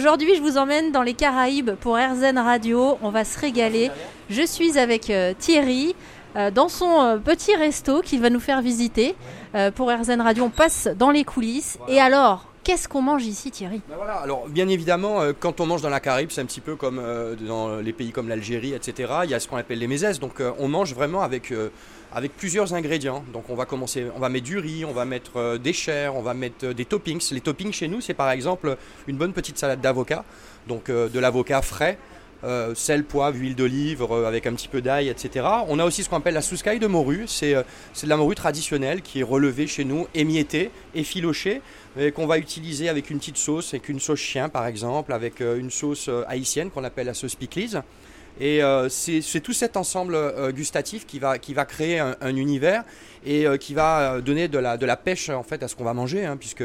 Aujourd'hui, je vous emmène dans les Caraïbes pour RZN Radio. On va se régaler. Je suis avec euh, Thierry euh, dans son euh, petit resto qu'il va nous faire visiter. Pour RZN Radio, on passe dans les coulisses. Et alors, qu'est-ce qu'on mange ici, Thierry? Ben voilà, alors bien évidemment, euh, quand on mange dans la Caraïbe, c'est un petit peu comme euh, dans les pays comme l'Algérie, etc. Il y a ce qu'on appelle les mezes, donc euh, on mange vraiment avec, avec plusieurs ingrédients. Donc on va commencer, on va mettre du riz, on va mettre euh, des chairs, on va mettre euh, des toppings. Les toppings chez nous, c'est par exemple une bonne petite salade d'avocat, donc euh, de l'avocat frais. sel, poivre, huile d'olive avec un petit peu d'ail, etc. On a aussi ce qu'on appelle la souscaille de morue. C'est de la morue traditionnelle qui est relevée chez nous, émiettée, effilochée, et qu'on va utiliser avec une petite sauce, avec une sauce chien par exemple, avec une sauce haïtienne qu'on appelle la sauce piclise. Et euh, c'est tout cet ensemble euh, gustatif qui va, qui va créer un, un univers et euh, qui va donner de la, de la pêche en fait à ce qu'on va manger, hein, puisque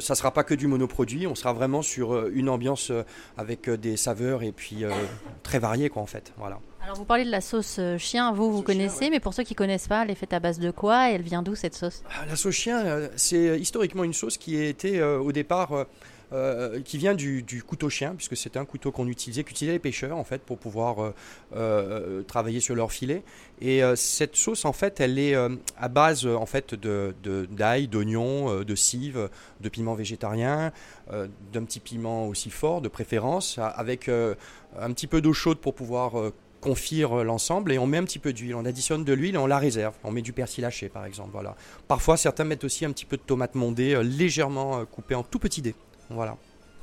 ça ne sera pas que du monoproduit, on sera vraiment sur une ambiance avec des saveurs et puis très variées quoi en fait. Voilà. Alors, vous parlez de la sauce chien, vous, vous Sauce chien, connaissez, mais pour ceux qui connaissent pas, elle est faite à base de quoi et elle vient d'où cette sauce? Ah, La sauce chien, c'est historiquement une sauce qui a été au départ, euh, qui vient du, couteau chien, puisque c'était un couteau qu'on utilisait, qu'utilisaient les pêcheurs en fait pour pouvoir euh, euh, travailler sur leur filet. Et cette sauce en fait, elle est à base en fait de d'ail, d'oignon, euh, de cive, de piment végétarien, d'un petit piment aussi fort de préférence, avec un petit peu d'eau chaude pour pouvoir confire l'ensemble et on met un petit peu d'huile, on additionne de l'huile et on la réserve. On met du persil haché par exemple. Voilà. Parfois certains mettent aussi un petit peu de tomate mondée légèrement coupée en tout petits dés. Voilà.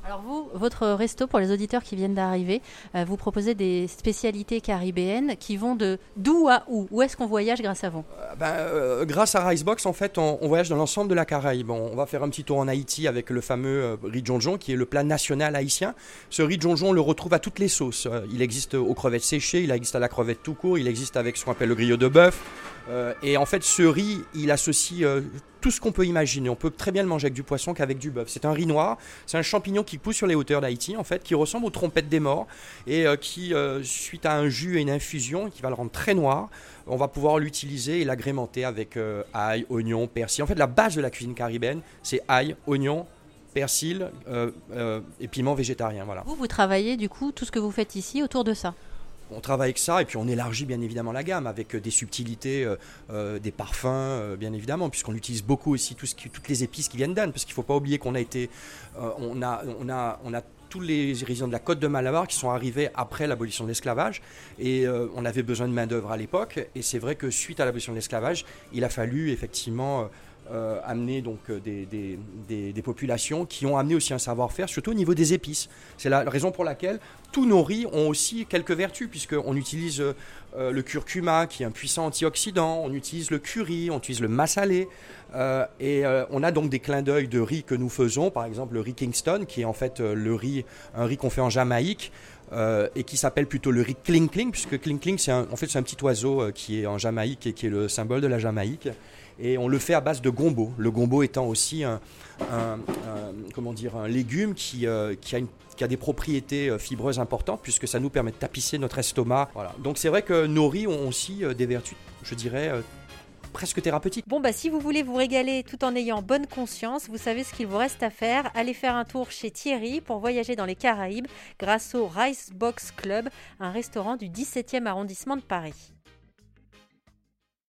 Alors vous, votre resto, pour les auditeurs qui viennent d'arriver, euh, vous proposez des spécialités caribéennes qui vont de d'où à où? Où est-ce qu'on voyage grâce à vous? Euh, ben, euh, grâce à Ricebox, en fait, on, on voyage dans l'ensemble de la Caraïbe. On, on va faire un petit tour en Haïti avec le fameux riz jonjon, qui est le plat national haïtien. Ce riz jonjon, on le retrouve à toutes les sauces. Il existe aux crevettes séchées, il existe à la crevette tout court, il existe avec ce qu'on appelle le griot de bœuf. Euh, et en fait, ce riz, il associe euh, tout ce qu'on peut imaginer. On peut très bien le manger avec du poisson qu'avec du bœuf. C'est un riz noir, c'est un champignon qui pousse sur les hauteurs d'Haïti, en fait, qui ressemble aux trompettes des morts et euh, qui, suite à un jus et une infusion, qui va le rendre très noir, on va pouvoir l'utiliser et l'agrémenter avec ail, oignon, persil. En fait, la base de la cuisine caribéenne, c'est ail, oignon, persil et piment végétarien. Voilà. Vous, vous travaillez du coup tout ce que vous faites ici autour de ça? On travaille avec ça et puis on élargit bien évidemment la gamme avec euh, des subtilités, euh, euh, des parfums, bien évidemment, puisqu'on utilise beaucoup aussi toutes les épices qui viennent d'Anne, parce qu'il ne faut pas oublier qu'on a été, on a, tous les résidents de la côte de Malabar qui sont arrivés après l'abolition de l'esclavage et on avait besoin de main d'œuvre à l'époque et c'est vrai que suite à l'abolition de l'esclavage, il a fallu effectivement euh, amener donc euh, des, des- populations qui ont amené aussi un savoir-faire, surtout au niveau des épices. C'est la raison pour laquelle tous nos riz ont aussi quelques vertus, puisqu'on utilise euh, euh, le curcuma, qui est un puissant antioxydant, on utilise le curry, on utilise le massalé, et on a donc des clins d'œil de riz que nous faisons, par exemple le riz Kingston, qui est en fait le riz, un riz qu'on fait en Jamaïque, et qui s'appelle plutôt le riz Kling puisque Kling Kling, c'est en fait c'est un petit oiseau qui est en Jamaïque et qui est le symbole de la Jamaïque. Et on le fait à base de gombo. Le gombo étant aussi un, comment dire, un légume qui, euh, a des propriétés euh, fibreuses importantes puisque ça nous permet de tapisser notre estomac. Voilà. Donc c'est vrai que nos riz ont aussi euh, des vertus, je dirais, presque thérapeutiques. Bon bah si vous voulez vous régaler tout en ayant bonne conscience, vous savez ce qu'il vous reste à faire. Allez faire un tour chez Thierry pour voyager dans les Caraïbes grâce au Rice Box Club, un restaurant du 17e arrondissement de Paris.